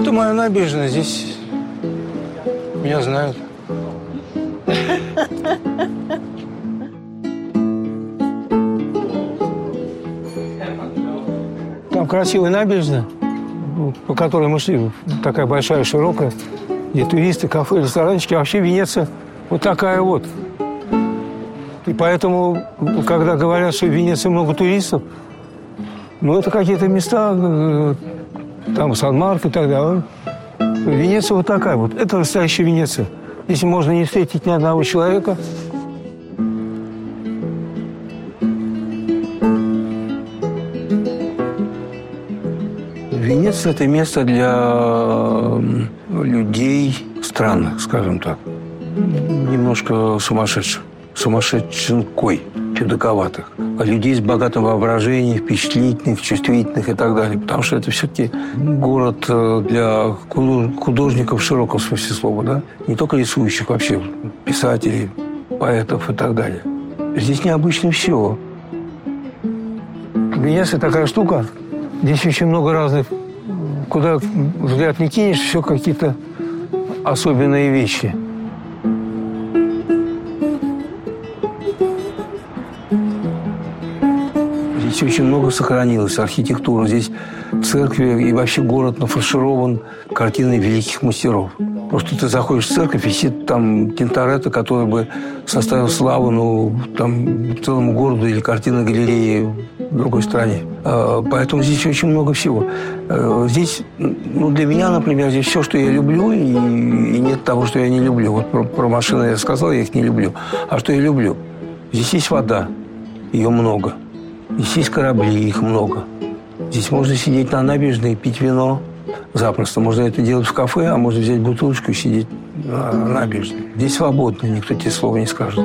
это моя набережная. Здесь меня знают. Там красивая набережная, по которой мы шли. Такая большая, широкая. Где туристы, кафе, ресторанчики. А вообще Венеция вот такая вот. И поэтому, когда говорят, что в Венеции много туристов, ну, это какие-то места, э, там Сан-Марк и так далее. Венеция вот такая вот. Это настоящая Венеция. Здесь можно не встретить ни одного человека. Венеция – это место для людей странных, скажем так. Немножко сумасшедших, сумасшедшенкой чудаковатых, а людей с богатым воображением, впечатлительных, чувствительных и так далее. Потому что это все-таки город э, для художников в широком смысле слова, да? Не только рисующих вообще, писателей, поэтов и так далее. Здесь необычно все. Венеция такая штука, здесь очень много разных, куда взгляд не кинешь, все какие-то особенные вещи – Здесь очень много сохранилось архитектуры. Здесь церкви и вообще город нафарширован картинами великих мастеров. Просто ты заходишь в церковь, висит там Тинторетто, который бы составил славу ну, там, целому городу или картина галереи в другой стране. А, поэтому здесь очень много всего. А, здесь, ну, для меня, например, здесь все, что я люблю, и, и нет того, что я не люблю. Вот про, про машины я сказал, я их не люблю. А что я люблю? Здесь есть вода, ее много – Здесь есть корабли, их много. Здесь можно сидеть на набережной пить вино запросто. Можно это делать в кафе, а можно взять бутылочку и сидеть на набережной. Здесь свободно, никто тебе слова не скажет.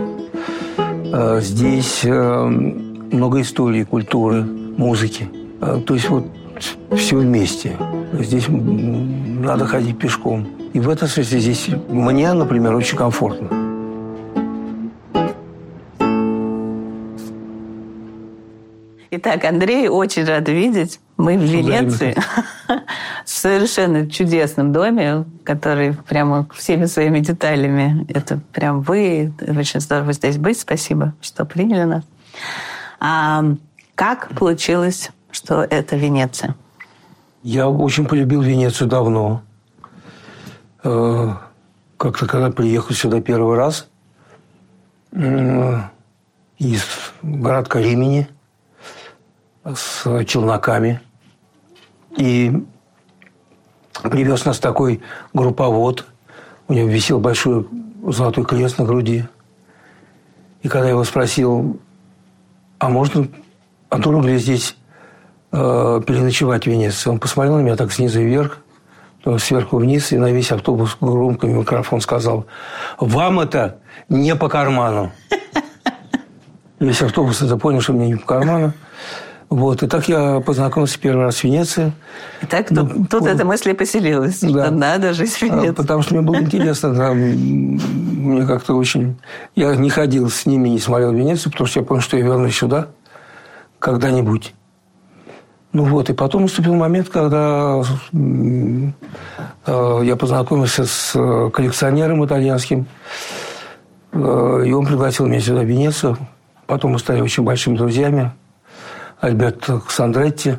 А, здесь э, много истории, культуры, музыки. А, то есть вот все вместе. Здесь надо ходить пешком. И в этом смысле здесь мне, например, очень комфортно. Итак, Андрей, очень рад видеть. Мы в Венеции, в совершенно чудесном доме, который прямо всеми своими деталями. Это прям вы. Очень здорово здесь быть. Спасибо, что приняли нас. А как получилось, что это Венеция? Я очень полюбил Венецию давно. Э, как-то, когда приехал сюда первый раз, э, из городка Римени – с челноками. И привез нас такой групповод. У него висел большой золотой крест на груди. И когда я его спросил, а можно одну рубль здесь э, переночевать в Венеции, он посмотрел на меня так снизу вверх, сверху вниз, и на весь автобус громко микрофон сказал, вам это не по карману. Весь автобус это понял, что мне не по карману. Вот, и так я познакомился первый раз в Венеции. И так ну, тут, тут эта мысль и поселилась, да. что надо жить в а, Венеции. Потому что мне было интересно, там, мне как-то очень... Я не ходил с ними, не смотрел Венецию, потому что я понял, что я вернусь сюда когда-нибудь. Ну вот, и потом наступил момент, когда э, я познакомился с коллекционером итальянским, э, и он пригласил меня сюда, в Венецию. Потом мы стали очень большими друзьями. Альберто Ксандретти.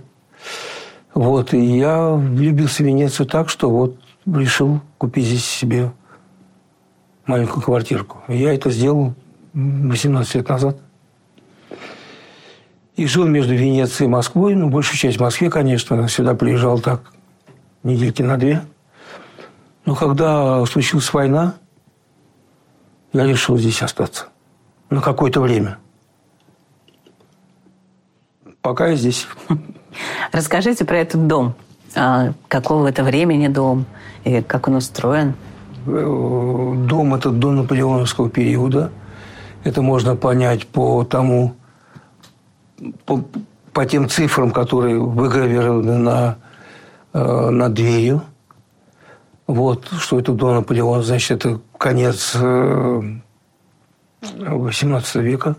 Вот, и я влюбился в Венецию так, что вот решил купить здесь себе маленькую квартирку. И я это сделал 18 лет назад. И жил между Венецией и Москвой, ну, большую часть в Москве, конечно. Сюда приезжал так недельки на две. Но когда случилась война, я решил здесь остаться на какое-то время – пока я здесь. Расскажите про этот дом. А какого это времени дом? И как он устроен? Э, дом этот до наполеоновского периода. Это можно понять по тому, по, по тем цифрам, которые выгравированы на, э, на дверью. Вот, что это до Наполеона, значит, это конец э, века.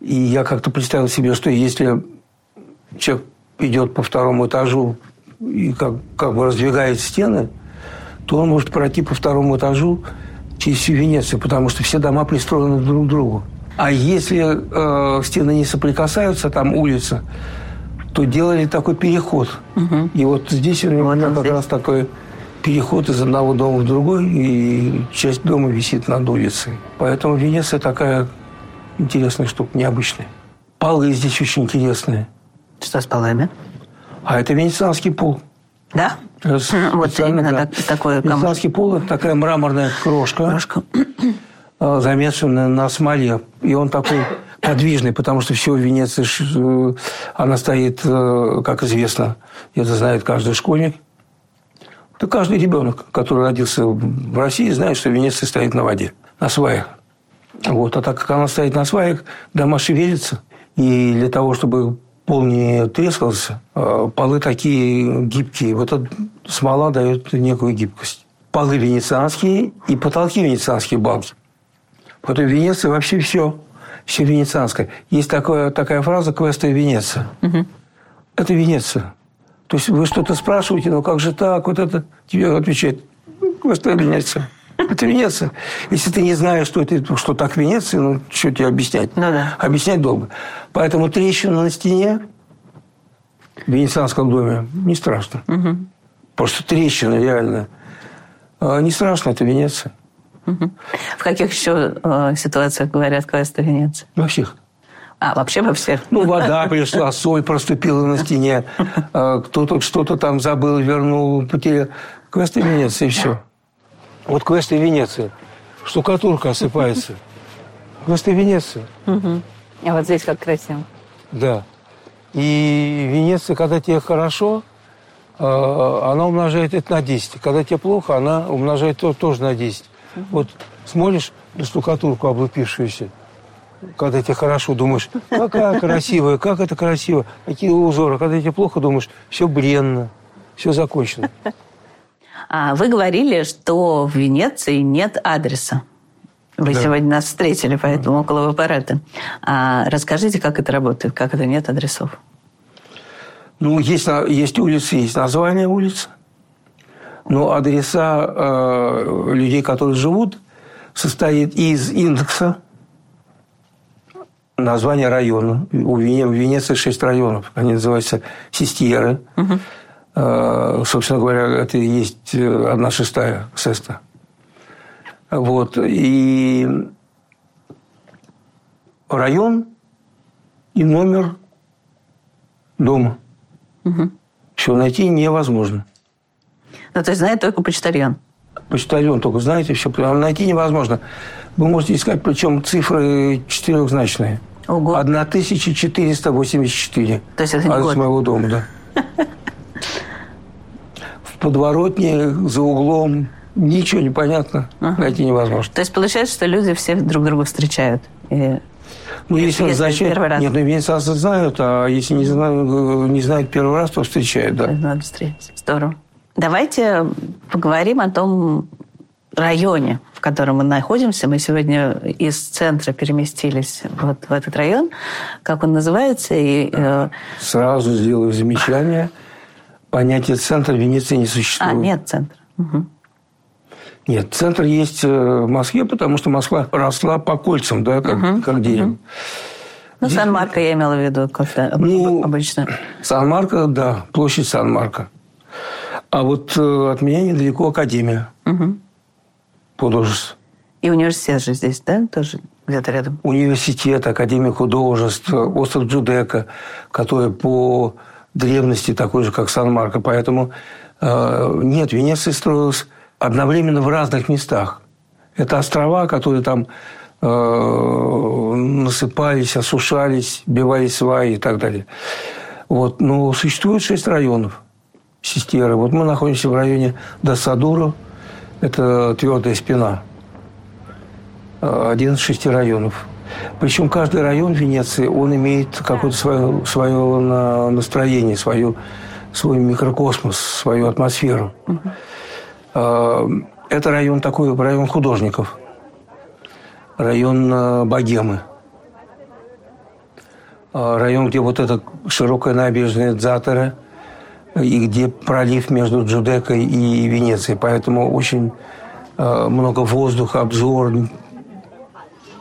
И я как-то представил себе, что если человек идет по второму этажу и как, как бы раздвигает стены, то он может пройти по второму этажу через всю Венецию, потому что все дома пристроены друг к другу. А если э, стены не соприкасаются, там улица, то делали такой переход. Угу. И вот здесь у него вот как здесь. раз такой переход из одного дома в другой, и часть дома висит над улицей. Поэтому Венеция такая интересная штука, необычная. Полы здесь очень интересные. Что с полами? А это венецианский пол. Да? Раз, вот именно да. так, такое. Венецианский пол – это такая мраморная крошка. Крошка. А, замешанная на смоле. И он такой подвижный, потому что все в Венеции, э, она стоит, э, как известно, это знает каждый школьник. Да каждый ребенок, который родился в России, знает, что Венеция стоит на воде, на сваях. Вот. А так как она стоит на сваях, дома шевелятся. И для того, чтобы пол не трескался, а полы такие гибкие. Вот эта смола дает некую гибкость. Полы венецианские и потолки венецианские балки. Вот в Венеции вообще все, все венецианское. Есть такое, такая фраза «квеста Венеция». Угу. Это Венеция. То есть вы что-то спрашиваете, ну как же так, вот это тебе отвечает «квеста Венеция». Это Венеция. Если ты не знаешь, что, это, что так Венеция, ну, что тебе объяснять? Ну, да. Объяснять долго. Поэтому трещина на стене в Венецианском доме не страшно. Угу. Просто трещина реально. А не страшно, это Венеция. Угу. В каких еще э, ситуациях говорят квесты Венеции? Во всех. А, вообще во всех? Ну, вода пришла, соль проступила на стене, а, кто-то что-то там забыл, вернул, потерял. Квесты Венеции, и все. Вот квесты Венеции. Штукатурка осыпается. Квесты Венеции. Угу. А вот здесь как красиво. Да. И Венеция, когда тебе хорошо, а, она умножает это на 10. Когда тебе плохо, она умножает то тоже на 10. Угу. Вот смотришь на штукатурку облупившуюся, когда тебе хорошо, думаешь, какая красивая, как это красиво, какие узоры. Когда тебе плохо, думаешь, все бренно, все закончено. А вы говорили, что в Венеции нет адреса. Вы да. сегодня нас встретили, поэтому около аппарата. А расскажите, как это работает, как это нет адресов? Ну, есть, есть улицы, есть название улиц. Но адреса э, людей, которые живут, состоит из индекса названия района. У Венеции шесть районов. Они называются систеры. Угу. Э, собственно говоря, это и есть э, одна шестая сеста. Вот. И район и номер дома. Угу. Все найти невозможно. Ну, то есть знает только почтальон? Почтальон только знаете, все. Найти невозможно. Вы можете искать, причем цифры четырехзначные. Ого. 1484. То есть это не Адрес год. моего дома, да. подворотне, за углом. Ничего не понятно, ага. найти невозможно. То есть получается, что люди все друг друга встречают? И... Ну, если, если зачем... первый раз. Нет, ну, венецианцы знают, а если не знают, не знают первый раз, то встречают, да. Надо встретить. Здорово. Давайте поговорим о том районе, в котором мы находимся. Мы сегодня из центра переместились вот в этот район. Как он называется? И, э... Сразу сделаю замечание – понятия центра в Венеции не существует. А, нет центра. Угу. Нет, центр есть э, в Москве, потому что Москва росла по кольцам, да, как, угу. как деревья. Угу. Ну, Сан-Марко я имела в виду, как ну, обычно. Сан-Марко, да, площадь Сан-Марко. А вот э, от меня недалеко Академия угу. художеств. И университет же здесь, да, тоже где-то рядом? Университет, Академия художеств, остров Джудека, который по древности такой же, как Сан-Марко. Поэтому э, нет, Венеция строилась одновременно в разных местах. Это острова, которые там э, насыпались, осушались, бивались сваи и так далее. Вот. Но существует шесть районов Систеры. Вот мы находимся в районе Досадуро. Это твердая спина. Э, один из шести районов. Причем каждый район Венеции, он имеет какое-то свое, свое настроение, свою, свой микрокосмос, свою атмосферу. Угу. Это район такой, район художников, район а, богемы. А, район, где вот эта широкая набережная Дзатеры, и где пролив между Джудекой и Венецией. Поэтому очень э, много воздуха, обзор.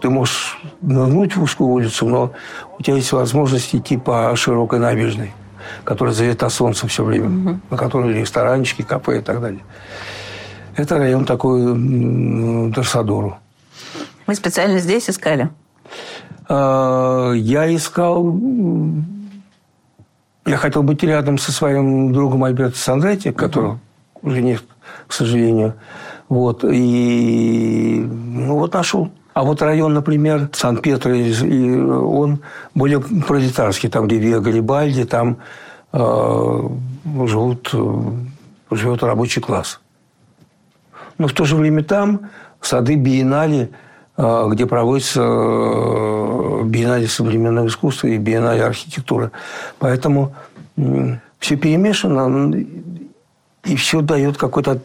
Ты можешь нырнуть в узкую улицу, но у тебя есть возможность идти по широкой набережной, которая залита солнцем все время, угу. на которой ресторанчики, кафе и так далее. Это район такой Дорсадору. Вы специально здесь искали? А, я искал... Я хотел быть рядом со своим другом Альберто Сандретти, которого уже нет, к сожалению. Вот. И ну, вот нашел. А вот район, например, Сан-Петро, он более пролетарский, там, где Виа Гарибальди, там э, живут, живет рабочий класс. Но в то же время там сады биеннале, а, где проводится э, биеннале современного искусства и биеннале архитектуры. Поэтому все перемешано, и все дает какой-то,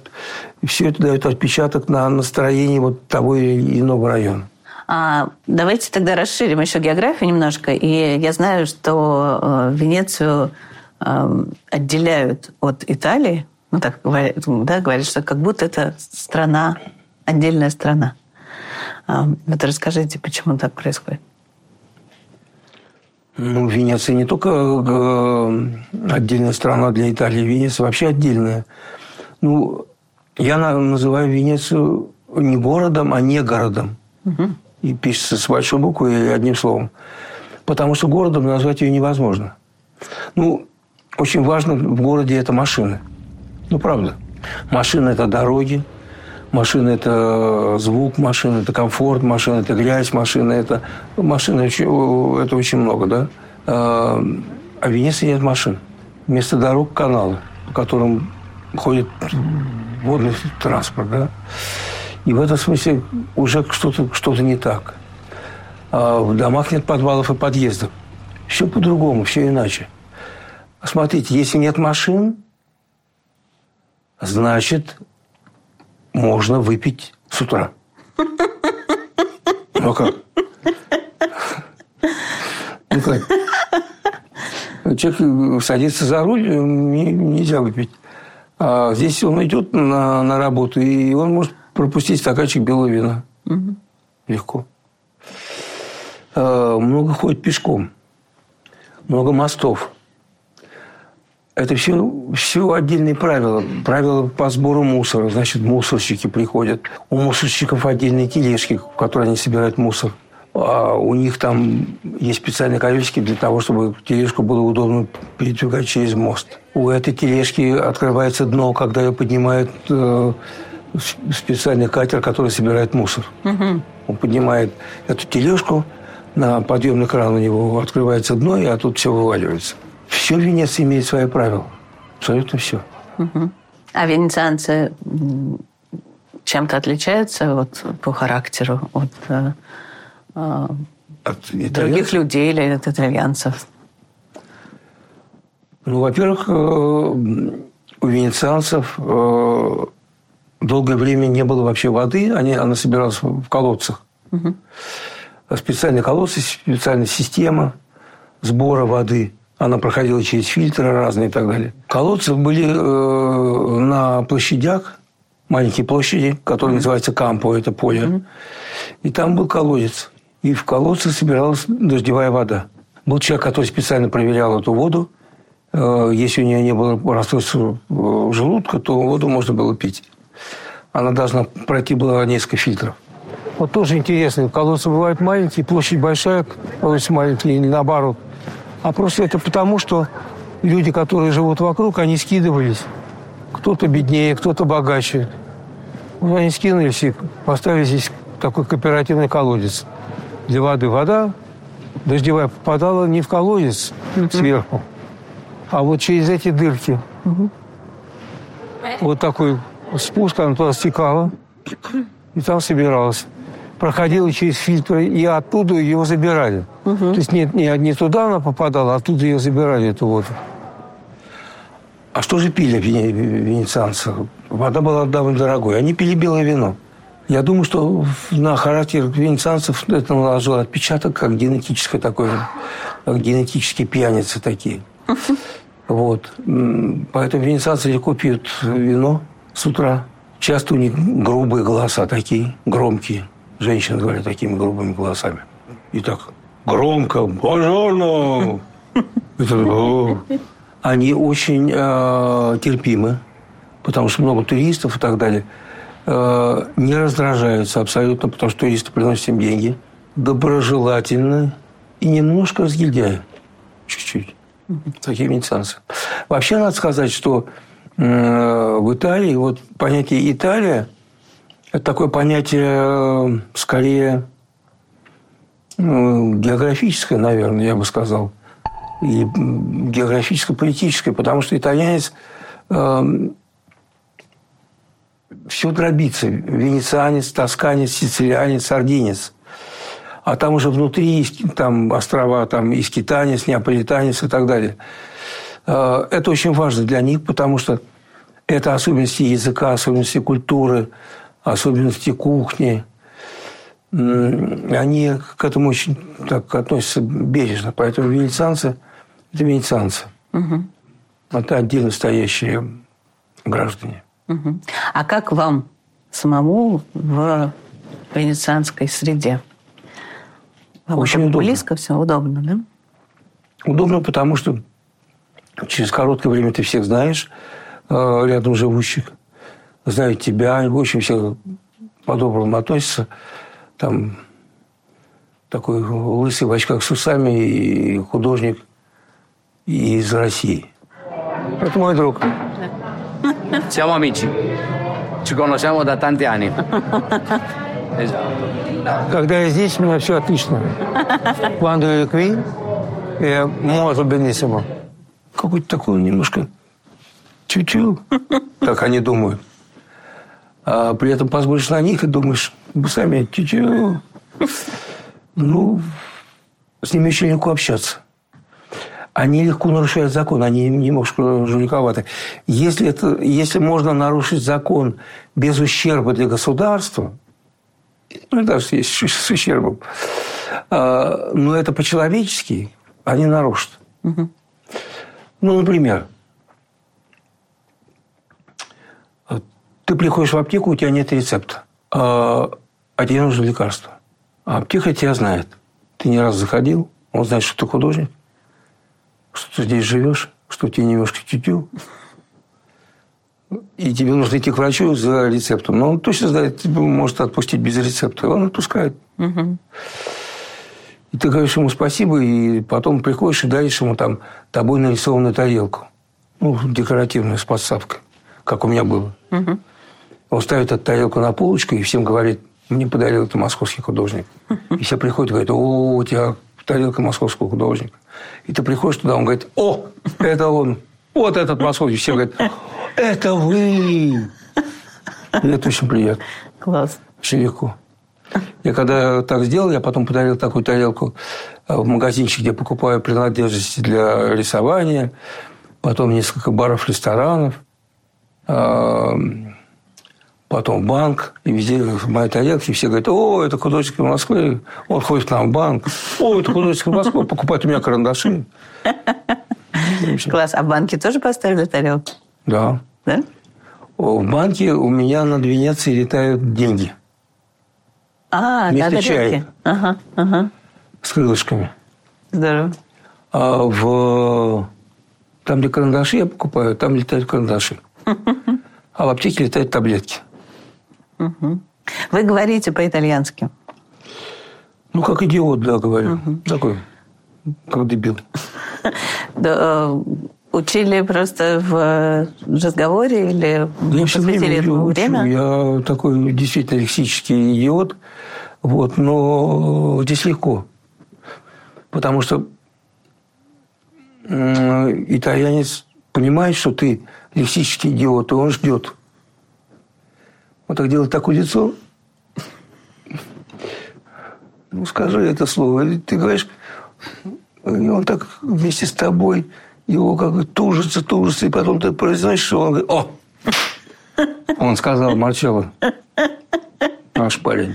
все это дает отпечаток на настроение вот того или иного района. А, давайте тогда расширим еще географию немножко. И я знаю, что э, Венецию э, отделяют от Италии ну так говорят, да, говорят, что как будто это страна, отдельная страна. А, вот расскажите, почему так происходит? Ну, Венеция не только э, отдельная страна для Италии, Венеция вообще отдельная. Ну, я называю Венецию не городом, а не городом. Угу. И пишется с большой буквы и одним словом. Потому что городом назвать ее невозможно. Ну, очень важно в городе это машины. Ну, правда. Машина – это дороги, машина – это звук, машина – это комфорт, машина – это грязь, машина – это… Машина – это очень много, да? А, а в Венеции нет машин. Вместо дорог – каналы, по которым ходит водный транспорт, да? И в этом смысле уже что-то что не так. А в домах нет подвалов и подъездов. Все по-другому, все иначе. Смотрите, если нет машин, значит, можно выпить с утра. Ну как? Ну как? Человек садится за руль, нельзя выпить. А здесь он идет на, на работу, и он может пропустить стаканчик белого вина. Угу. Легко. А, много ходит пешком. Много мостов. Это все, все отдельные правила. Правила по сбору мусора. Значит, мусорщики приходят. У мусорщиков отдельные тележки, в которые они собирают мусор. А у них там есть специальные колесики для того, чтобы тележку было удобно передвигать через мост. У этой тележки открывается дно, когда ее поднимает э, специальный катер, который собирает мусор. Угу. Он поднимает эту тележку, на подъемный кран у него открывается дно, и оттуда все вываливается. Все в Венеции имеет свои правила. Абсолютно все. Угу. А венецианцы чем-то отличаются вот, по характеру от, э, э от других людей или от итальянцев? Ну, во-первых, э, у венецианцев э, долгое время не было вообще воды, они, она собиралась в колодцах. Угу. Специальные колодцы, специальная система сбора воды. Она проходила через фильтры разные и так далее. Колодцы были э, на площадях, маленькие площади, которые mm-hmm. называются Кампо, это поле. Mm-hmm. И там был колодец. И в колодце собиралась дождевая вода. Был человек, который специально проверял эту воду. Э, если у нее не было расстройства э, желудка, то воду можно было пить. Она должна пройти было несколько фильтров. Вот тоже интересно. Колодцы бывают маленькие, площадь большая, колодец маленький, или наоборот. А просто это потому, что люди, которые живут вокруг, они скидывались. Кто-то беднее, кто-то богаче. Вот они скинулись и поставили здесь такой кооперативный колодец. Для воды вода дождевая попадала не в колодец угу. сверху, а вот через эти дырки. Угу. Вот такой спуск, она туда стекала, и там собиралась проходила через фильтры, и оттуда ее забирали. Угу. То есть не, не, не туда она попадала, а оттуда ее забирали, эту воду. А что же пили венецианцы? Вода была довольно дорогой. Они пили белое вино. Я думаю, что на характер венецианцев это наложило отпечаток, как генетическое такое, как генетические пьяницы такие. Вот. Поэтому венецианцы легко пьют вино с утра. Часто у них грубые голоса такие, громкие. Женщины говорят такими грубыми голосами. И так громко «Бонжорно!» Они очень э, терпимы, потому что много туристов и так далее. Э, не раздражаются абсолютно, потому что туристы приносят им деньги. Доброжелательны и немножко разгильдяи. Чуть-чуть. Такие венецианцы. Вообще, надо сказать, что э, в Италии вот понятие «Италия» – это такое понятие э, скорее ну, географическое, наверное, я бы сказал. И географическо-политическое, потому что итальянец э, все дробится. Венецианец, тосканец, сицилианец, сардинец. А там уже внутри там острова, там и скитанец, неаполитанец и так далее. Э, это очень важно для них, потому что это особенности языка, особенности культуры, особенности кухни. Они к этому очень так относятся бережно. Поэтому венецианцы – это венецианцы. Угу. Это отдельно стоящие граждане. Угу. А как вам самому в венецианской среде? Вам Очень удобно. Близко все, удобно, да? Удобно, потому что через короткое время ты всех знаешь, э, рядом живущих, знают тебя, в общем, все по-доброму относятся. Там такой лысый в очках с усами и художник из России. Это мой друг. Siamo amici. Ci conosciamo da tanti anni. Когда я здесь, у меня все отлично. Quando io qui, я molto benissimo. Какой-то такой немножко чуть-чуть, как они думают. А при этом посмотришь на них и думаешь, вы сами чуть-чуть. Ну, с ними очень легко общаться они легко нарушают закон, они немножко жуликоваты. Если, это, если можно нарушить закон без ущерба для государства, ну, даже если с ущербом, а, но это по-человечески, они нарушат. Угу. Ну, например, ты приходишь в аптеку, у тебя нет рецепта, а, а тебе нужно лекарство. А аптека тебя знает. Ты не раз заходил, он знает, что ты художник что ты здесь живешь, что тебе немножко тютю, и тебе нужно идти к врачу за рецептом. Но он точно знает, тебя может отпустить без рецепта. И он отпускает. Угу. И ты говоришь ему спасибо, и потом приходишь и даришь ему там тобой нарисованную тарелку. Ну, декоративную, с подставкой, как у меня было. Угу. Он ставит эту тарелку на полочку и всем говорит, мне подарил это московский художник. И все приходят и говорят, о, у тебя тарелка московского художника. И ты приходишь туда, он говорит, о, это он, вот этот московский. Все говорят, это вы. И это очень приятно. Класс. Очень легко. Я когда так сделал, я потом подарил такую тарелку э, в магазинчик, где покупаю принадлежности для рисования, потом несколько баров, ресторанов, потом банк, и везде в моей тарелке все говорят, о, это художник Москвы, он ходит к нам в банк, о, это художник Москвы, покупает у меня карандаши. Класс. А в банке тоже поставили тарелку? Да. Да? В банке у меня над Венецией летают деньги. А, Вместо да, чая. Ага, ага. С крылышками. Здорово. А в... Там, где карандаши я покупаю, там летают карандаши. А в аптеке летают таблетки. Угу. Вы говорите по-итальянски? Ну, как идиот, да, говорю. Угу. Такой, как дебил. Да, э, учили просто в разговоре или я посвятили этому время? Я такой действительно лексический идиот, вот, но здесь легко. Потому что итальянец понимает, что ты лексический идиот, и он ждет. Он так делает такое лицо. Ну, скажи это слово. Или ты говоришь, и он так вместе с тобой, его как бы тужится, тужится, и потом ты произносишь, что он говорит, о! Он сказал Марчелло. Наш парень.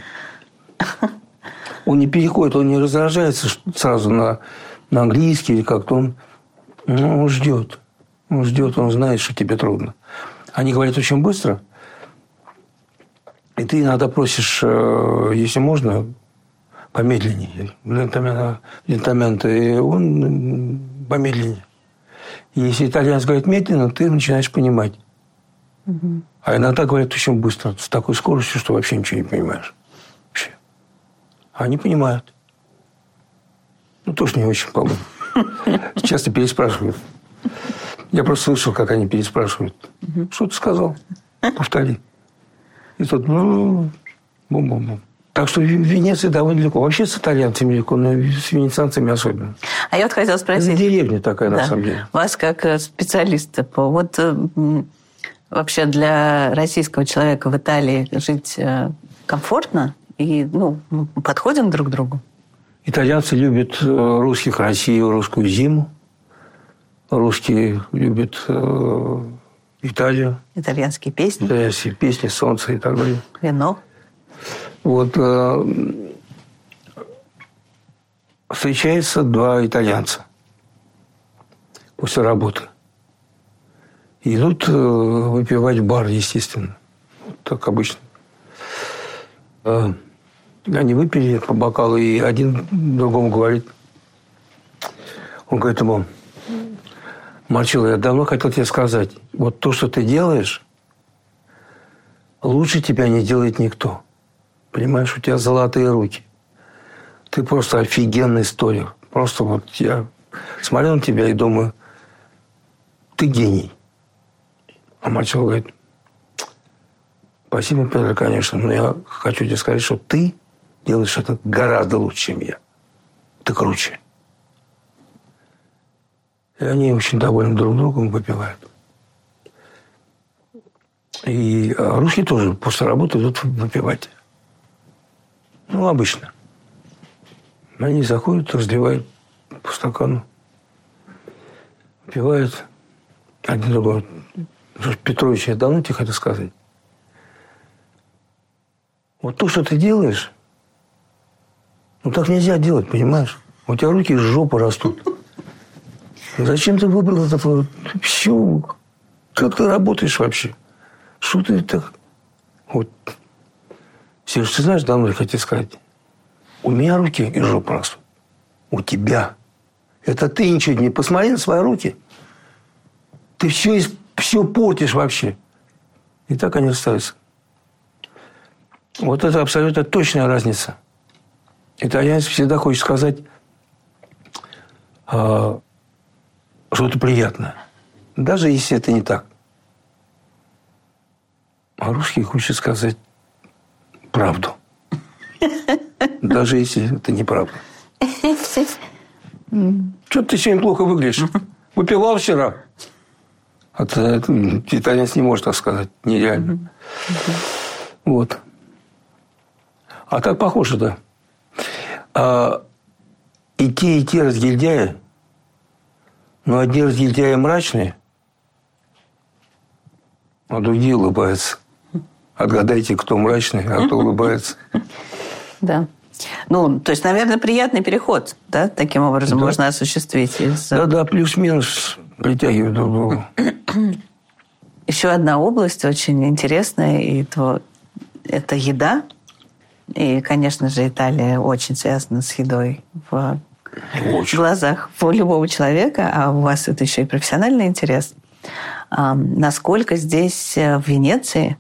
Он не переходит, он не раздражается сразу на, на английский или как-то. Он, ну, он ждет. Он ждет, он знает, что тебе трудно. Они говорят очень быстро, и ты иногда просишь, э, если можно, помедленнее. Лентамента, и он помедленнее. И если итальянец говорит медленно, ты начинаешь понимать. Угу. А иногда говорят очень быстро, с такой скоростью, что вообще ничего не понимаешь. Вообще. А они понимают. Ну, тоже не очень, по-моему. Часто переспрашивают. Я просто слышал, как они переспрашивают. Что ты сказал? Повтори. И тут бум-бум-бум. Так что в Венеции довольно легко. Вообще с итальянцами легко, но с венецианцами особенно. А я вот хотела спросить... Это деревня такая, да. на самом деле. Вас как э, специалиста по... Вот э, вообще для российского человека в Италии жить э, комфортно? И ну, подходим друг к другу? Итальянцы любят русских Россию, русскую зиму. Русские любят Италию. Итальянские песни. Итальянские песни, солнце и так далее. Вино. Вот э, встречаются два итальянца после работы. Идут э, выпивать в бар, естественно. Так обычно. Э, они выпили по бокалу, и один другому говорит. Он говорит ему, Марчило, я давно хотел тебе сказать, вот то, что ты делаешь, лучше тебя не делает никто. Понимаешь, у тебя золотые руки. Ты просто офигенный историк. Просто вот я смотрю на тебя и думаю, ты гений. А Марчелло говорит, спасибо, Петр, конечно, но я хочу тебе сказать, что ты делаешь это гораздо лучше, чем я. Ты круче. И они очень довольны друг другом, выпивают. И а русские тоже после работы идут выпивать. Ну, обычно. Они заходят, разливают по стакану, пивают. Один другой. Петрович, я давно тебе хотел сказать. Вот то, что ты делаешь, ну так нельзя делать, понимаешь? У тебя руки из жопы растут. Зачем ты выбрал это? Все. Как ты работаешь вообще? Что ты так? Вот Сереж, ты знаешь, давно я хотел сказать, у меня руки и жопа растут. У тебя. Это ты ничего не посмотри на свои руки. Ты все, все портишь вообще. И так они остаются. Вот это абсолютно точная разница. Итальянец всегда хочет сказать э, что-то приятное. Даже если это не так. А русский хочет сказать правду. Даже если это неправда. Что ты сегодня плохо выглядишь? Выпивал вчера. А итальянец не может так сказать. Нереально. Вот. А так похоже, да. А, и те, и но одни разгильдяи мрачные, а другие улыбаются. Отгадайте, кто мрачный, а кто улыбается. Да. Ну, то есть, наверное, приятный переход, да, таким образом да. можно осуществить. Из... Да, да, плюс-минус притягивают друг друга. Еще одна область очень интересная, и то это еда. И, конечно же, Италия очень связана с едой в очень. глазах у любого человека, а у вас это еще и профессиональный интерес. Насколько здесь э, в Венеции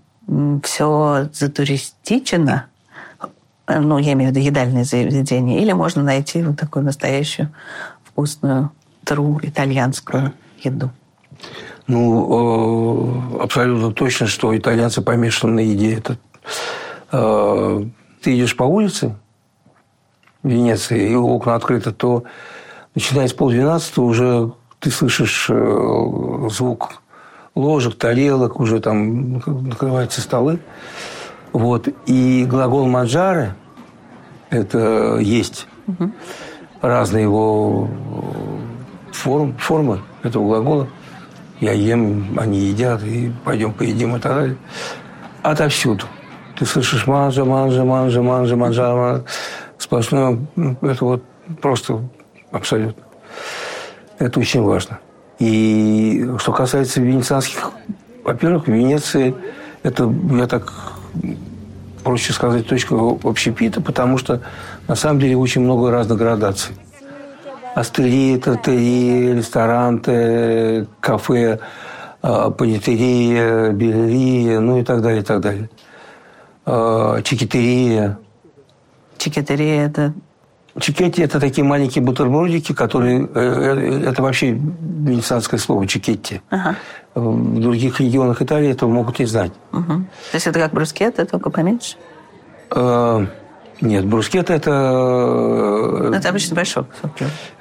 все затуристичено, ну, я имею в виду едальное заведение, или можно найти вот такую настоящую вкусную, тру итальянскую еду? Ну, э, абсолютно точно, что итальянцы помешаны на еде. Это, э, ты идешь по улице в Венеции, и окна открыты, то начиная с полдвенадцатого уже ты слышишь э, звук ложек, тарелок, уже там накрываются столы. Вот. И глагол «маджары» – это «есть». Угу. Разные его форм, формы этого глагола. Я ем, они едят, и пойдем поедим и так далее. Отовсюду. Ты слышишь манжа, манжа, манжа, манжа, манжа, манжа. Сплошное, это вот просто абсолютно. Это очень важно. И что касается венецианских, во-первых, в Венеции это, я так проще сказать, точка общепита, потому что на самом деле очень много разных градаций. Астерии, тротерии, ресторанты, кафе, а, панетерия, билерия, ну и так далее, и так далее. А, Чекетерия – это Чекетти – это такие маленькие бутербродики, которые… Э, э, это вообще венецианское слово «чекетти». Ага. В других регионах Италии этого могут не знать. Угу. То есть это как брускетта, только поменьше? Э, нет, брускетта – это… Ну, это обычно большой кусок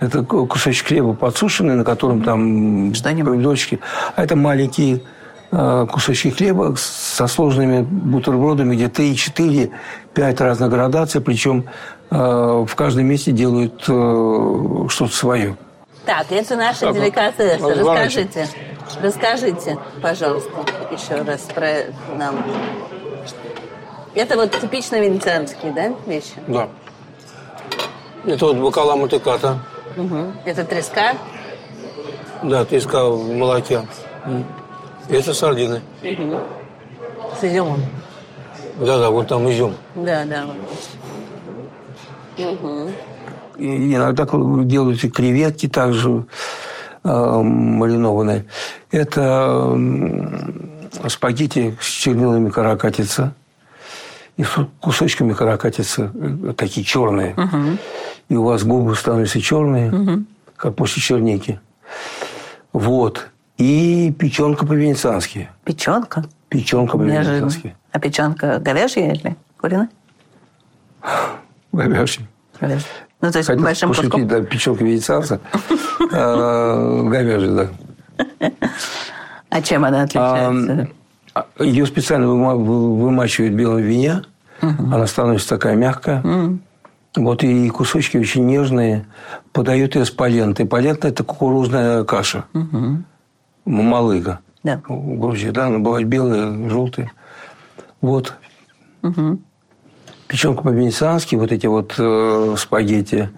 Это кусочек хлеба подсушенный, на котором там помидорчики. А это маленькие кусочки хлеба со сложными бутербродами, где 3, 4, 5 разных градаций, причем Э, в каждом месте делают э, что-то свое. Так, это наши так, деликатесы. Расскажите, расскажите, пожалуйста, еще раз про нам. Это вот типично венецианские, да, вещи? Да. Это вот бакала мотыката. Угу. Это треска? Да, треска в молоке. Это сардины. Угу. С изюмом? Да-да, вот там изюм. Да, да. Вот. Угу. И иногда делают и креветки также э, маринованные. Это э, спагетти с чернилами каракатица и с кусочками каракатицы, э, такие черные. Угу. И у вас губы становятся черные, угу. как после черники. Вот. И печенка по-венециански. Печенка? Печенка по-венециански. А печенка говяжья или куриная? говяжьим. Ну, то есть Хотел большим пошутить, куском? да, печенка венецианца. А, говяжий, да. А чем она отличается? А, Ее специально вымачивают в белом вине. Она становится такая мягкая. Вот и кусочки очень нежные. Подают ее с палентой. Палента – это кукурузная каша. Малыга. Да. В Грузии, да, она бывает белая, желтая. Вот. Угу печенка по-венециански, вот эти вот э, спагетти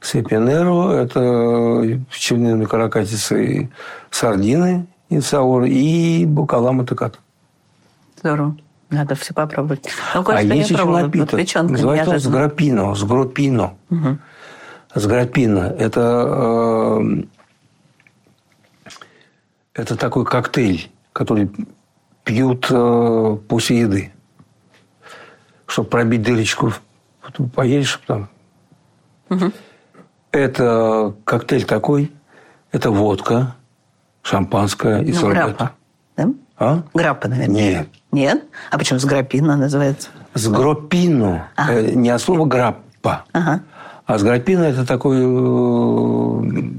сепинеро, это чернильные каракатицы, сардины инсаур и букалама токат. Здорово. Надо все попробовать. Ну, а есть еще напиток. Вот Называется он сгропино. Сгропино. Угу. Сгропино. Это, э, это такой коктейль, который пьют э, после еды чтобы пробить дырочку, потом поедешь там. Угу. Это коктейль такой, это водка, шампанское и ну, сорбет. Граппа, да? А? Граппа, наверное. Нет. Нет? А почему сгропино называется? Сгропино. А. Э, не от слова граппа. Ага. А сгропино это такой э,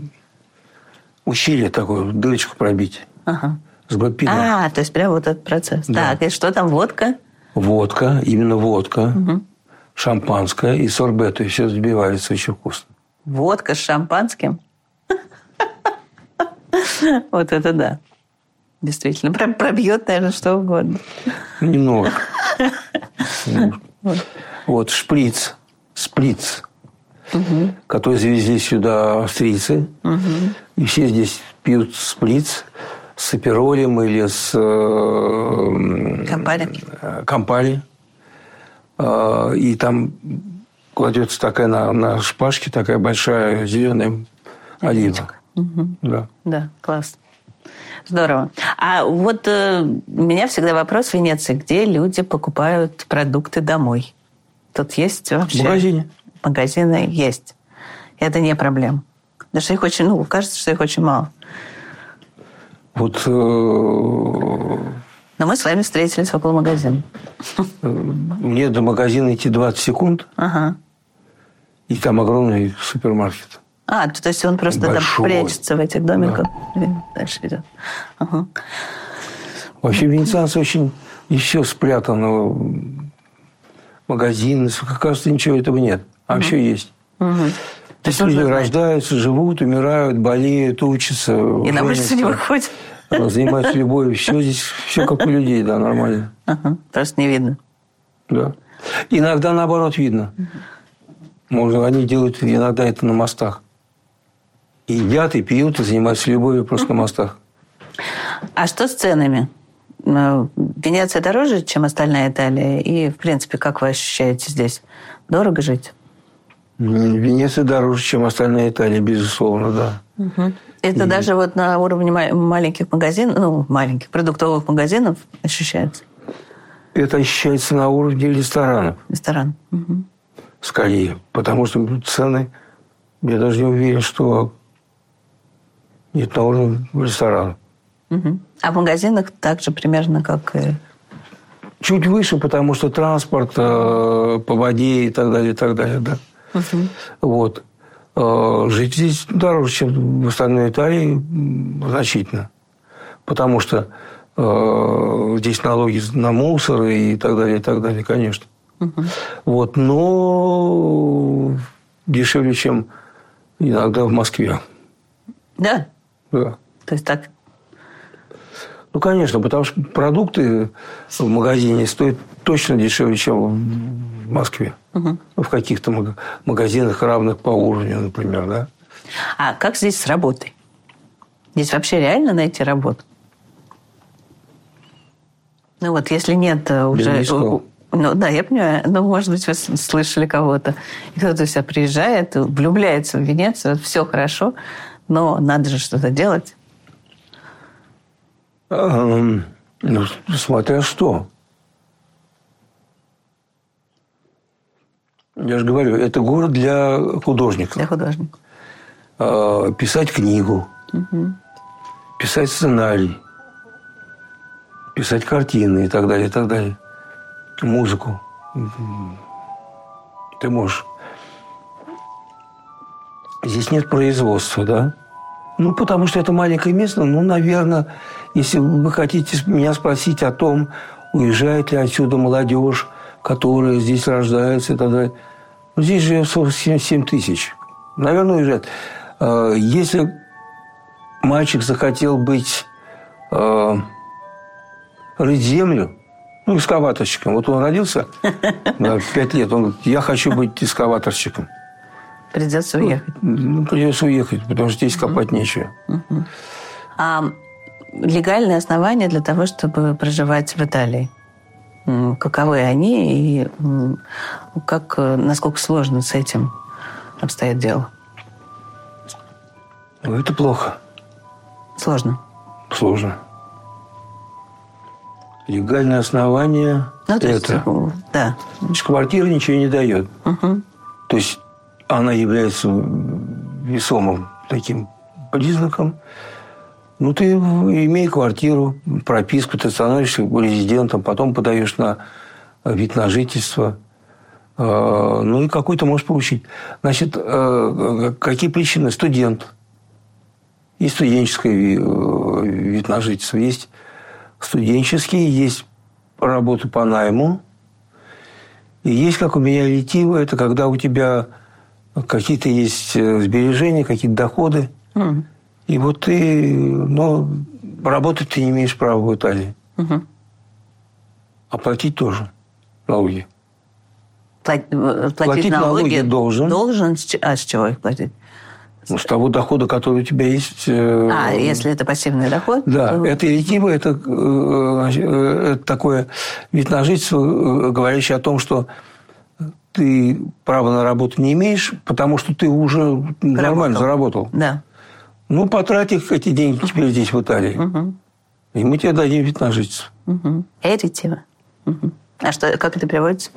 ущелье такое, дырочку пробить. Ага. Сгропино. А, то есть прямо вот этот процесс. Да. Так, и что там, водка? водка, именно водка, угу. шампанское и сорбет. И все взбивается очень вкусно. Водка с шампанским? Вот это да. Действительно, прям пробьет, наверное, что угодно. Немного. Вот шприц, шприц, который завезли сюда австрийцы. И все здесь пьют шприц с аперолем или с... Э, Кампали. Кампали. Э, и там кладется такая на, на шпажке такая большая зеленая олива. Угу. Да. Да, класс. Здорово. А вот э, у меня всегда вопрос в Венеции, где люди покупают продукты домой? Тут есть вообще? В магазине. Магазины есть. Это не проблема. Потому что их очень, ну, кажется, что их очень мало. Вот... Э, Но мы с вами встретились около магазина. Мне до магазина идти 20 секунд. Ага. И там огромный супермаркет. А, то есть он просто Большой. там прячется в этих домиках. Да. Дальше идет. Ага. Вообще венецианцы очень еще спрятаны. Магазины, кажется, ничего этого нет. А угу. все есть. Угу. То есть люди рождаются, живут, умирают, болеют, учатся. И на улицу не выходят. Занимаются любовью. Все здесь, все как у людей, да, нормально. Ага, просто не видно. Да. Иногда наоборот видно. Можно, они делают иногда это на мостах. И едят, и пьют, и занимаются любовью просто на мостах. А что с ценами? Ну, Венеция дороже, чем остальная Италия? И, в принципе, как вы ощущаете здесь? Дорого жить? Венеция дороже, чем остальная Италия, безусловно, да. Угу. Это и... даже вот на уровне маленьких магазинов, ну, маленьких продуктовых магазинов ощущается? Это ощущается на уровне ресторанов. Ресторан. Угу. Скорее. Потому что цены, я даже не уверен, что нет на уровне ресторана. Угу. А в магазинах также примерно как. Чуть выше, потому что транспорт э, по воде и так далее, и так далее, да. Угу. Вот. Э, жить здесь дороже, чем в остальной Италии, значительно. Потому что э, здесь налоги на мусор и так далее, и так далее, конечно. Угу. Вот. Но дешевле, чем иногда в Москве. Да? Да. То есть так ну, конечно, потому что продукты в магазине стоят точно дешевле, чем в Москве. Угу. В каких-то магазинах, равных по уровню, например, да. А как здесь с работой? Здесь вообще реально найти работу? Ну вот, если нет э, уже... Ну да, я понимаю. Ну, может быть, вы слышали кого-то. И кто-то себя приезжает, влюбляется в Венецию, все хорошо, но надо же что-то делать. Ну, смотря что. Я же говорю, это город для художников. Для художников. А, писать книгу, угу. писать сценарий, писать картины и так далее, и так далее. Музыку. Ты можешь. Здесь нет производства, да? Ну, потому что это маленькое место, ну, наверное, если вы хотите меня спросить о том, уезжает ли отсюда молодежь, которая здесь рождается и так далее. Ну, здесь живет 47 тысяч. Наверное, уезжает. А, если мальчик захотел быть э, рыть землю, ну, экскаваторщиком. Вот он родился в пять лет, он говорит, я хочу быть экскаваторщиком. Придется уехать. Ну, придется уехать, потому что здесь копать нечего. А легальные основания для того, чтобы проживать в Италии? Каковы они и как, э, насколько сложно с этим обстоит дело? Ну, это плохо. Сложно? Сложно. Легальное основание ну, то это... Есть, да. Квартира ничего не дает. Угу. То есть она является весомым таким признаком. Ну, ты имей квартиру, прописку, ты становишься резидентом, потом подаешь на вид на жительство. А, ну, и какой то можешь получить. Значит, а, какие причины? Студент. Есть студенческий э, вид на жительство, есть студенческий, есть работа по найму. И есть, как у меня летиво, это когда у тебя какие-то есть э, сбережения, какие-то доходы. Mm. И вот ты, но работать ты не имеешь права в Италии. Угу. А платить тоже налоги. Платить, э, платить, платить налоги, налоги должен. Должен? А с чего их платить? Ну, с того дохода, который у тебя есть. Э, а, если это пассивный доход? Да, то... это литива, это, это такое вид на жительство, говорящий о том, что ты права на работу не имеешь, потому что ты уже Работал. нормально заработал. Да. Ну, потрать их, эти деньги теперь здесь, в Италии. Угу. И мы тебе дадим вид на жительство. Угу. Эритива. Угу. А что, как это переводится?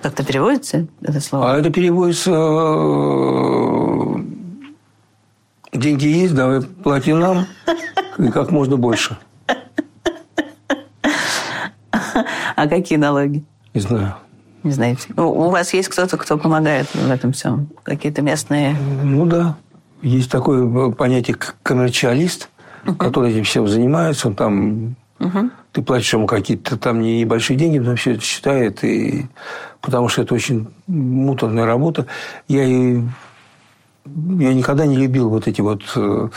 Как это переводится, это слово? А это переводится... Э, деньги есть, давай плати нам, и как можно больше. А какие налоги? Не знаю. Не знаете? Ну, у вас есть кто-то, кто помогает в этом всем? Какие-то местные... Ну да. Есть такое понятие коммерчалист, uh-huh. который этим всем занимается. Он там uh-huh. ты платишь ему какие-то там небольшие деньги, но все это считает, и потому что это очень муторная работа. Я и я никогда не любил вот эти вот э,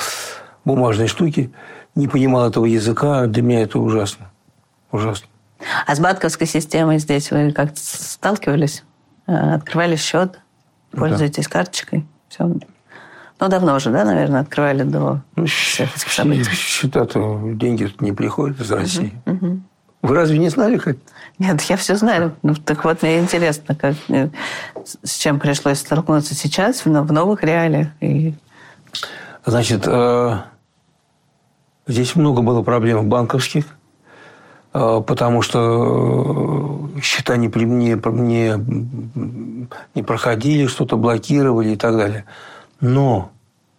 бумажные штуки, не понимал этого языка, для меня это ужасно, ужасно. А с банковской системой здесь вы как-то сталкивались? Э, открывали счет, пользуетесь да. карточкой? Все Ну, давно уже, да, наверное, открывали до Ну, всех этих событий. Счета-то деньги тут не приходят из России. Вы разве не знали, как? Нет, я все знаю. Ну, так вот, мне интересно, как, э, с- чем пришлось столкнуться сейчас в, но- в новых реалиях. И Значит, э, здесь много было проблем банковских, э, потому что э, счета не, не, не, не проходили, что-то блокировали и так далее. Но,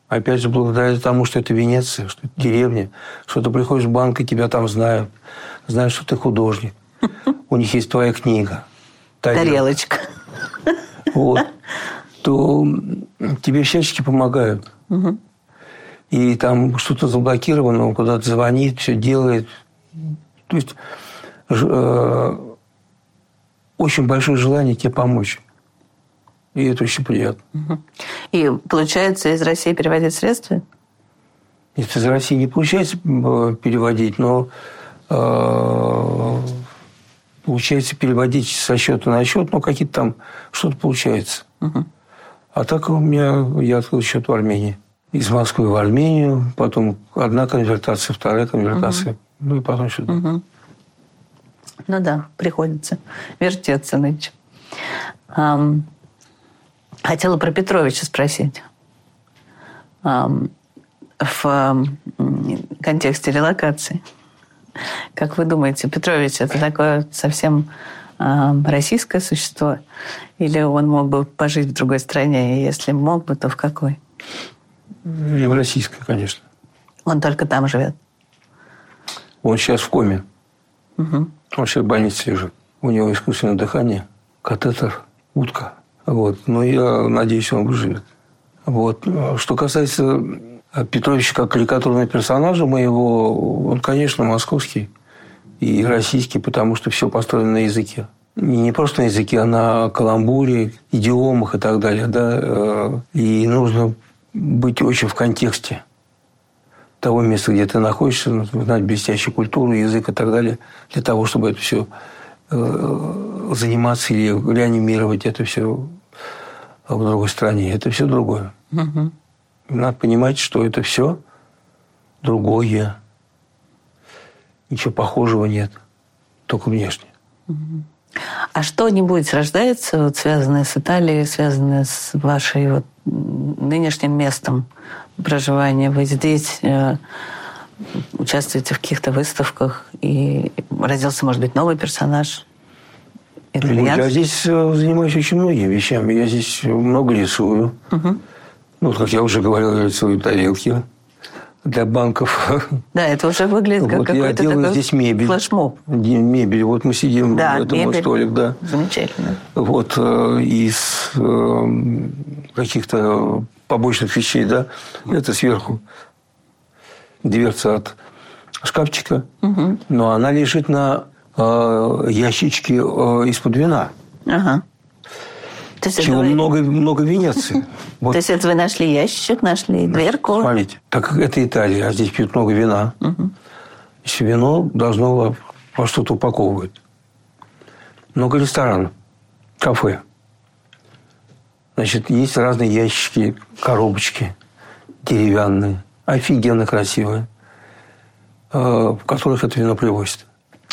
опять же, благодаря тому, что это Венеция, что это деревня, что ты приходишь в банк, и тебя там знают, знают, что ты художник. У них есть твоя книга. тарелочка. вот, то тебе всячески помогают. И там что-то заблокировано, он куда-то звонит, все делает. То есть э, очень большое желание тебе помочь. И это очень приятно. И получается из России переводить средства? Нет, из России не получается переводить, но э, получается переводить со счета на счет, но какие-то там что-то получается. А так у меня я открыл счет в Армении. Из Москвы в Армению, потом одна конвертация, вторая конвертация, ну и потом сюда. Ну да, приходится вертеться нынче. Хотела про Петровича спросить. В контексте релокации. Как вы думаете, Петрович это такое совсем российское существо? Или он мог бы пожить в другой стране? И если мог бы, то в какой? В российской, конечно. Он только там живет. Он сейчас в коме. Он сейчас в больнице лежит. У него искусственное дыхание, катетер, утка. Вот. Но я надеюсь, он выживет. Вот. Что касается Петровича как карикатурного персонажа моего, он, конечно, московский и российский, потому что все построено на языке. И не просто на языке, а на каламбуре, идиомах и так далее. Да? Э, И нужно быть очень в контексте того места, где ты находишься, знать блестящую культуру, язык и так далее, для того, чтобы это все заниматься или реанимировать это все в другой стране. Это все другое. Надо понимать, что это все другое. Ничего похожего нет. Только внешне. А что-нибудь рождается, вот, связанное с Италией, связанное с вашей вот, нынешним местом проживания? Вы здесь э, участвуете в каких-то выставках, и родился, может быть, новый персонаж? Я Итальянский? здесь э, занимаюсь очень многими вещами. Я здесь много рисую. Ну, как я уже говорил, я рисую тарелки для банков. Да, это уже выглядит как Вот я какой-то делаю такой здесь мебель. флешмоб. Мебель. Вот мы сидим, Да, это мой мебель. столик, да. Замечательно. Вот э, из э, каких-то побочных вещей, да, это сверху дверца от шкафчика, но она лежит на э, ящичке э, из-под вина, Ага. То есть, это чего вы, много, много Венеции. Вот, то есть это вы нашли ящичек, нашли дверку? смотрите, так как это Италия, а здесь пьют много вина, Значит, вино должно во, что-то упаковывать. Много ресторанов, кафе. Значит, есть разные ящички, коробочки деревянные, офигенно красивые, э, в которых это вино привозят.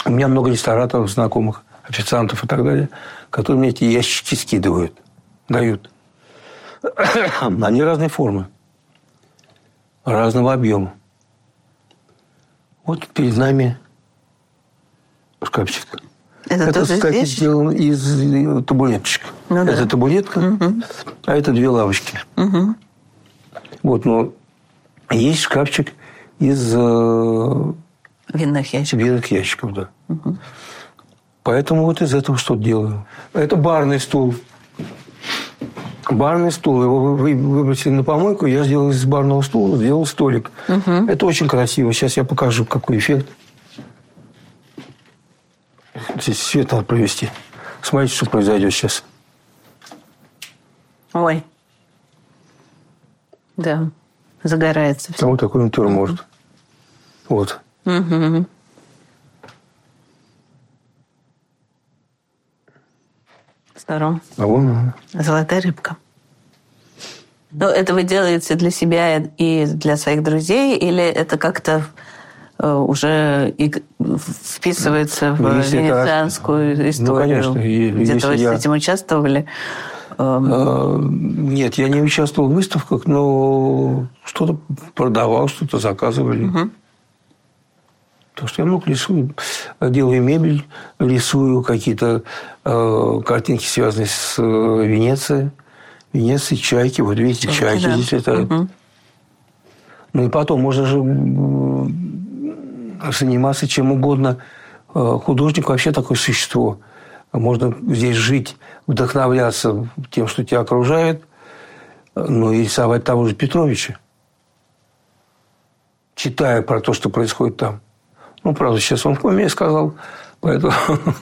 У меня много рестораторов, знакомых, официантов и так далее, которые мне эти ящички скидывают, дают. Они разной формы, разного объема. Вот перед нами шкафчик. Это, Это, тоже кстати, здесь? сделано из табуреточек. Ну да. это табуретка, а это две лавочки. Вот, но есть шкафчик из э, Винных ящиков. винных ящиков, да. Поэтому вот из этого что делаю. Это барный стул. Барный стул. Его вы- вы- выбросили на помойку, я сделал из барного стула, сделал столик. Это очень красиво. Сейчас я покажу, какой эффект. Здесь свет надо провести. Смотрите, что произойдет сейчас. Ой. Да. Загорается все. А вот такой натур может. Вот. Здорово. А вон она. Золотая рыбка. Но это вы делаете для себя и для своих друзей, или это как-то э, уже вписывается в ну, если венецианскую это... Ну, историю? Ну, конечно. Где-то вы я... с этим участвовали? Эм. Э, нет, я не участвовал в выставках, но что-то продавал, что-то заказывали. Угу. Так что я много рисую. Делаю мебель, рисую какие-то э, картинки, связанные с э, Венецией. Венеции, чайки. Вот видите, чайки, чайки да. здесь летают. Угу. Ну и потом можно же заниматься чем угодно. Э, художник вообще такое существо. Можно здесь жить, вдохновляться тем, что тебя окружает, ну и рисовать того же Петровича, читая про то, что происходит там. Ну, правда, сейчас он в коме сказал, поэтому...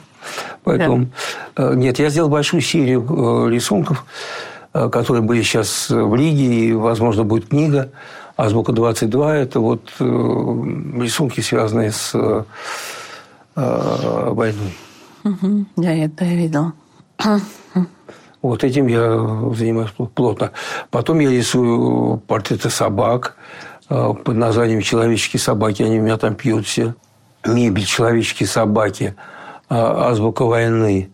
Поэтому да. нет, я сделал большую серию э, рисунков, э, которые были сейчас в Лиге, и, возможно, будет книга. Азбука 22 – это вот э, рисунки, связанные с войной. Угу. Да, это я видела. Вот этим я занимаюсь плотно. Потом я рисую портреты собак под названием «Человеческие собаки». Они у меня там пьют все мебель, человеческие собаки, а, азбука войны.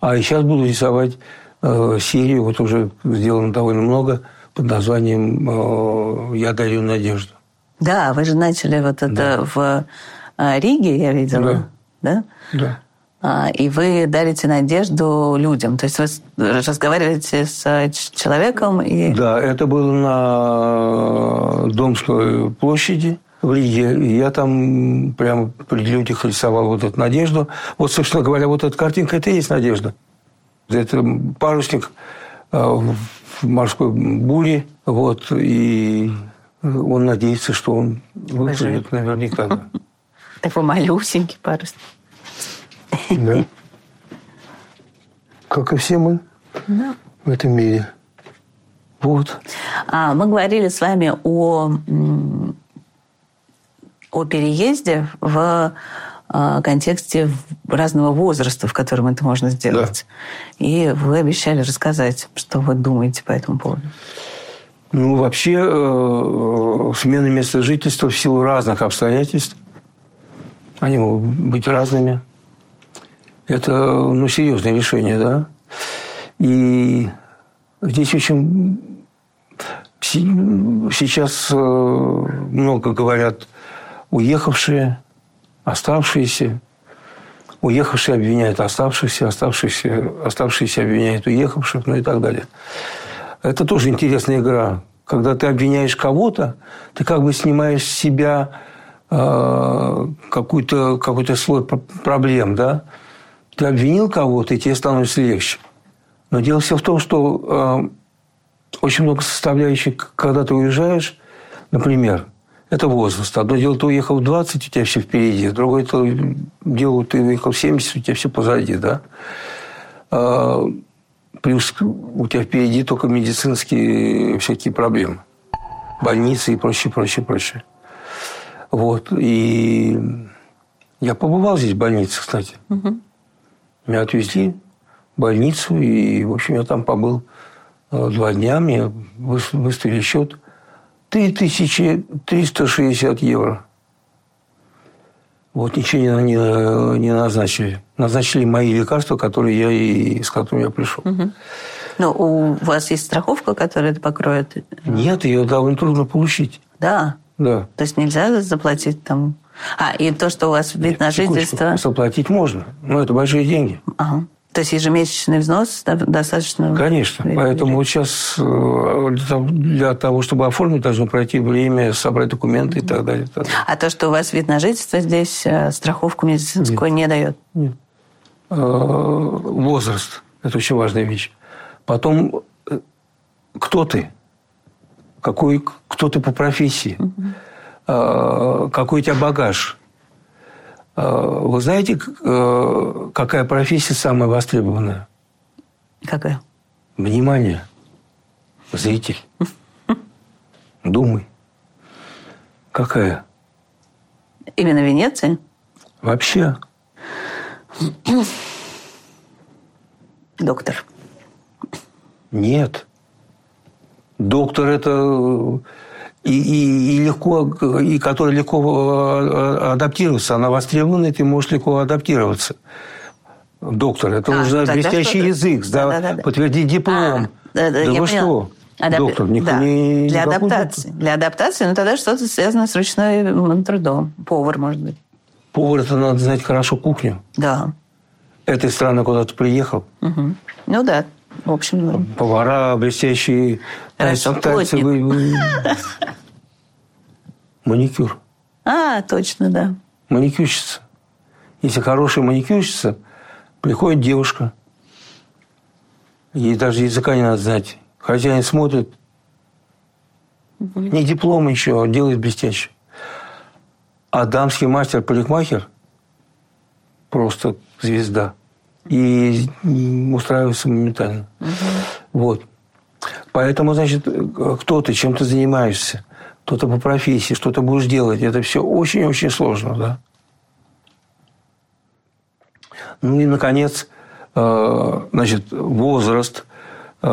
А сейчас буду рисовать э, серию, вот уже сделано довольно много, под названием э, «Я дарю надежду». Да, вы же начали вот это да. в э, Риге, я видела. Да. Да. да. А, и вы дарите надежду людям. То есть вы разговариваете с человеком и... Да, это было на Домской площади в Риге. И я там прямо при людях рисовал вот эту надежду. Вот, собственно говоря, вот эта картинка – это и есть надежда. Это парусник э, в морской буре. Вот, и он надеется, что он выживет наверняка. Такой малюсенький парусник. Да. Как и все мы да. в этом мире. Вот. А, мы говорили с вами о о переезде в а, контексте разного возраста, в котором это можно сделать. Да. И вы обещали рассказать, что вы думаете по этому поводу. Ну, вообще, э, смена места жительства в силу разных обстоятельств, они могут быть разными. Это, ну, серьезное решение, да. И здесь очень сейчас э, много говорят уехавшие, оставшиеся. Уехавшие обвиняют оставшихся, оставшиеся, оставшиеся обвиняют уехавших, ну и так далее. Это тоже интересная игра. Когда ты обвиняешь кого-то, ты как бы снимаешь с себя э, какой-то какой слой проблем, да? Ты обвинил кого-то, и тебе становится легче. Но дело все в том, что э, очень много составляющих, когда ты уезжаешь, например, это возраст. Одно дело, ты уехал в 20, у тебя все впереди. Другое дело, ты уехал в 70, у тебя все позади, да? А, плюс у тебя впереди только медицинские всякие проблемы. Больницы и прочее, прочее, прочее. Вот. И я побывал здесь в больнице, кстати. Угу. Меня отвезли в больницу, и, в общем, я там побыл э, два дня. Мне выставили счет 3360 евро. Вот ничего не, не, не назначили. Назначили мои лекарства, которые я и с которыми я пришел. Угу. Ну, у вас есть страховка, которая это покроет? Нет, ее довольно трудно получить. Да. Да. То есть нельзя заплатить там. А, и то, что у вас вид Нет, на жительство. Заплатить можно, но это большие деньги. Ага. То есть ежемесячный взнос достаточно... Конечно. Поэтому вот сейчас э, для того, чтобы оформить, должно пройти время, собрать документы и так далее. так далее. А то, что у вас вид на жительство здесь э, страховку медицинскую Нет. не дает? Нет. Э, возраст. Это очень важная вещь. Потом, кто ты? Какой, кто ты по профессии? Угу. Какой у тебя багаж? Э, вы знаете, э, какая профессия самая востребованная? Какая? Внимание. Зритель. Думай. Какая? Именно Венеция? Вообще. Доктор. Нет. Доктор – это и, и, и легко, и который легко адаптироваться, она востребована, и ты можешь легко адаптироваться. Доктор, это а, уже блестящий язык, да, да, да, да. подтвердить диплом. А, да, да, да вы что? Адап... Доктор, никто да. не... Для адаптации. Доктор. Для адаптации, ну тогда что-то связано с ручным трудом. Повар, может быть. Повар, это надо знать хорошо кухню. Да. Этой страны куда то приехал. Угу. Ну да, в общем. Повара, блестящие Хорошо, танцы, вы, вы... Маникюр. А, точно, да. Маникюрщица. Если хорошая маникюрщица, приходит девушка. Ей даже языка не надо знать. Хозяин смотрит. Не диплом еще, а делает блестяще. А дамский мастер-парикмахер просто звезда. И устраивается моментально. Угу. Вот. Поэтому, значит, кто ты, чем ты занимаешься, кто-то по профессии, что ты будешь делать, это все очень-очень сложно, да. Ну и, наконец, э, значит, возраст, э,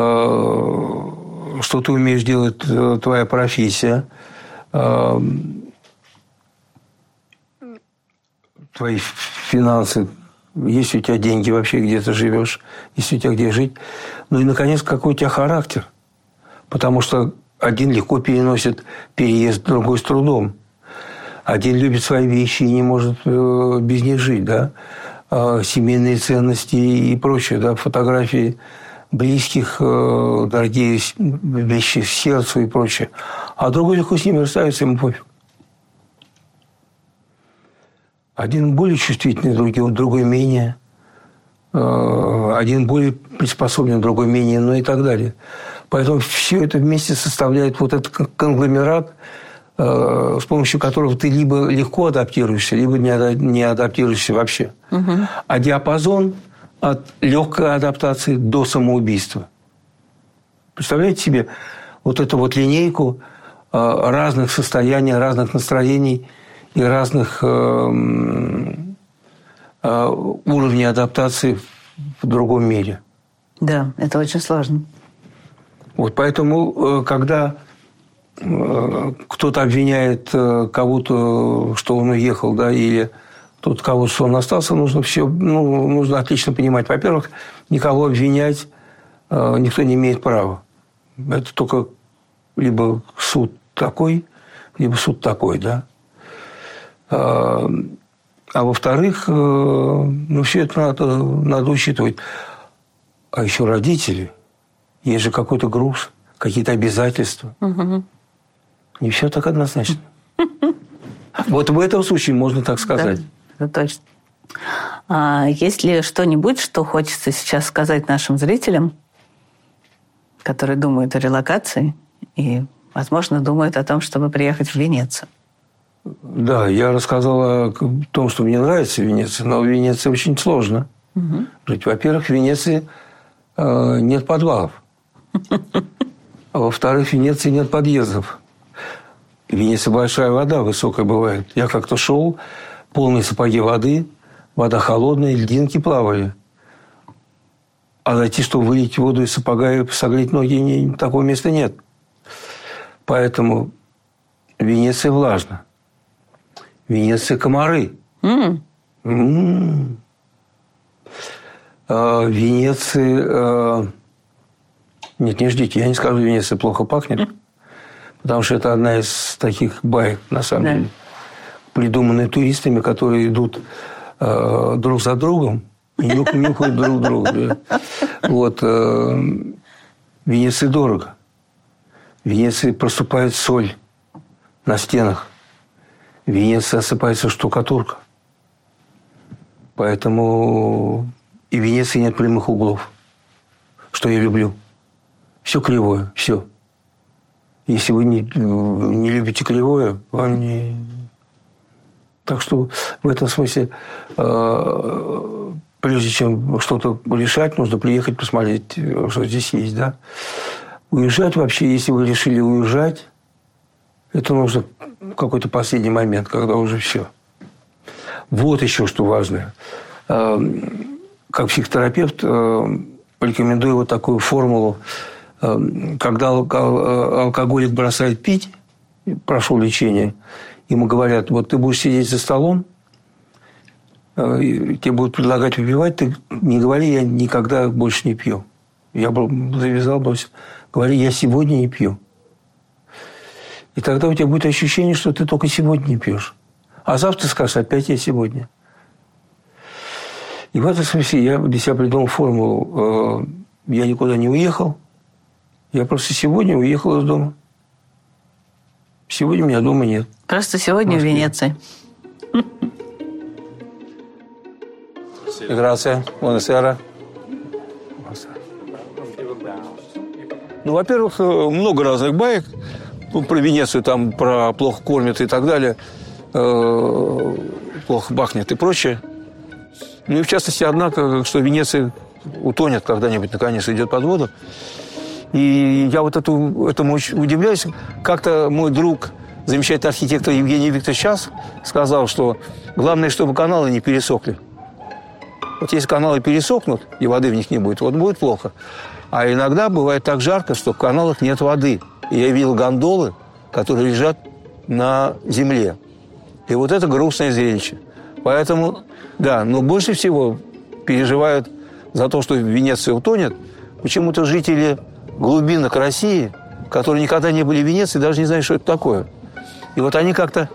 что ты умеешь делать, э, твоя профессия, твои финансы, есть у тебя деньги вообще, где ты живешь, есть у тебя где жить. Ну и, наконец, какой у тебя характер. Потому что один легко переносит переезд, другой с трудом. Один любит свои вещи и не может э, без них жить, да. А семейные ценности и прочее, да, фотографии близких, э, дорогие вещи сердцу и прочее. А другой легко с ними расставится, ему пофиг. Один более чувствительный, другой, другой менее. Э, один более приспособлен, другой менее, ну и так далее. Поэтому все это вместе составляет вот этот конгломерат, э, с помощью которого ты либо легко адаптируешься, либо не адаптируешься вообще. Угу. А диапазон от легкой адаптации до самоубийства. Представляете себе вот эту вот линейку э, разных состояний, разных настроений и разных э, уровней адаптации в другом мире. Да, это очень сложно. Вот поэтому, э, когда э, кто-то обвиняет кого-то, что он уехал, да, или тот кого-то, что он остался, нужно все, ну, нужно отлично понимать. Во-первых, никого обвинять никто не имеет права. Это только либо суд такой, либо суд такой, да. А, а во-вторых, ну, все это надо, надо учитывать. А еще родители – есть же какой-то груз, какие-то обязательства. Угу. Не все так однозначно. Вот в этом случае можно так сказать. Да, это точно. А есть ли что-нибудь, что хочется сейчас сказать нашим зрителям, которые думают о релокации и, возможно, думают о том, чтобы приехать в Венецию? Да, я рассказал о том, что мне нравится Венеция, но в Венеции очень сложно угу. жить. Во-первых, в Венеции э, нет подвалов. А во-вторых, в Венеции нет подъездов. В Венеции большая вода, высокая бывает. Я как-то шел, полные сапоги воды, вода холодная, льдинки плавали. А зайти, чтобы вылить воду из сапога и согреть ноги, не, такого места нет. Поэтому Венеция влажна. Венеция комары. Mm. Mm. А, Венеции... А, нет, не ждите. Я не скажу, Венеция плохо пахнет. Потому что это одна из таких баек, на самом да. деле. Придуманные туристами, которые идут э, друг за другом и нюх, нюхают друг друга. Вот. Э, Венеции дорого. В Венеции проступает соль на стенах. В Венеции осыпается штукатурка. Поэтому и в Венеции нет прямых углов, что я люблю. Все кривое, все. Если вы не, не любите кривое, вам не... Так что в этом смысле, э, прежде чем что-то решать, нужно приехать посмотреть, что здесь есть, да. Уезжать вообще, если вы решили уезжать, это нужно в какой-то последний момент, когда уже все. Вот еще что важное. Э, как психотерапевт э, порекомендую вот такую формулу Эм, когда алкоголик бросает пить, прошел лечение, ему говорят, вот ты будешь сидеть за столом, э, тебе будут предлагать выпивать, ты не говори, я никогда больше не пью. Я был, завязал, бросил. Говори, я сегодня не пью. И тогда у тебя будет ощущение, что ты только сегодня пьешь. А завтра скажешь, опять я сегодня. И в этом смысле я для себя придумал формулу. Э, я никуда не уехал. Я просто сегодня уехал из дома. Сегодня у меня дома нет. Просто сегодня в Венеции. Grazie, buonasera. Ну, во-первых, э, много разных баек. Ну, про Венецию, там, про плохо кормят и так далее. Э, плохо бахнет и прочее. Ну, и в частности, однако, что Венеция утонет когда-нибудь, наконец, идет под воду. И я вот эту, этому очень удивляюсь. Как-то мой друг, замечательный архитектор Евгений Викторович Час, сказал, что главное, чтобы каналы не пересохли. Вот если каналы пересохнут, и воды в них не будет, вот будет плохо. А иногда бывает так жарко, что в каналах нет воды. И я видел гондолы, которые лежат на земле. И вот это грустное зрелище. Поэтому, да, но больше всего переживают за то, что Венеция утонет, почему-то жители глубинок России, которые никогда не были в Венеции, даже не знают, что это такое. И вот они как-то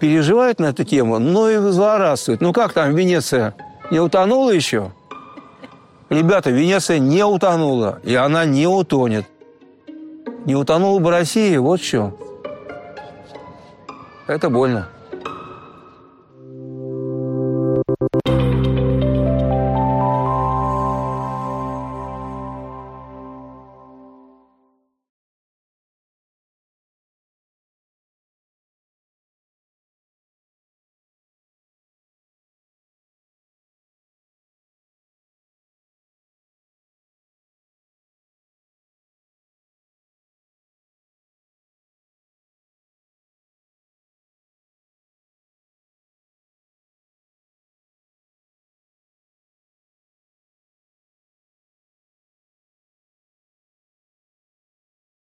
переживают на эту тему, но и злорадствуют. Ну как там Венеция не утонула еще? Ребята, Венеция не утонула, и она не утонет. Не утонула бы Россия, вот что. Это больно.